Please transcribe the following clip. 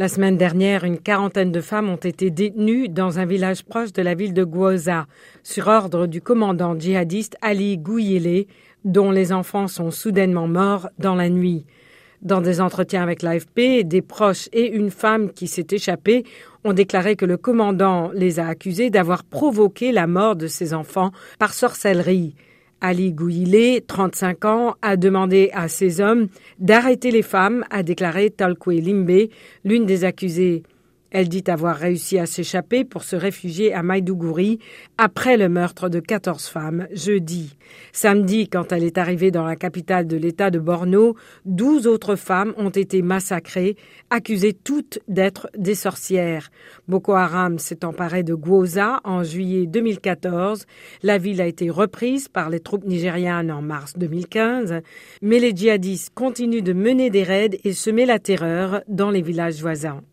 La semaine dernière, une quarantaine de femmes ont été détenues dans un village proche de la ville de Gwoza, sur ordre du commandant djihadiste Ali Gouyele, dont les enfants sont soudainement morts dans la nuit. Dans des entretiens avec l'AFP, des proches et une femme qui s'est échappée ont déclaré que le commandant les a accusés d'avoir provoqué la mort de ses enfants par sorcellerie. Ali Gouillet, 35 ans, a demandé à ses hommes d'arrêter les femmes, a déclaré Talkwe Limbe, l'une des accusées. Elle dit avoir réussi à s'échapper pour se réfugier à Maïdougouri après le meurtre de 14 femmes jeudi. Samedi, quand elle est arrivée dans la capitale de l'État de Borno, 12 autres femmes ont été massacrées, accusées toutes d'être des sorcières. Boko Haram s'est emparé de Gwoza en juillet 2014. La ville a été reprise par les troupes nigérianes en mars 2015, mais les djihadistes continuent de mener des raids et semer la terreur dans les villages voisins.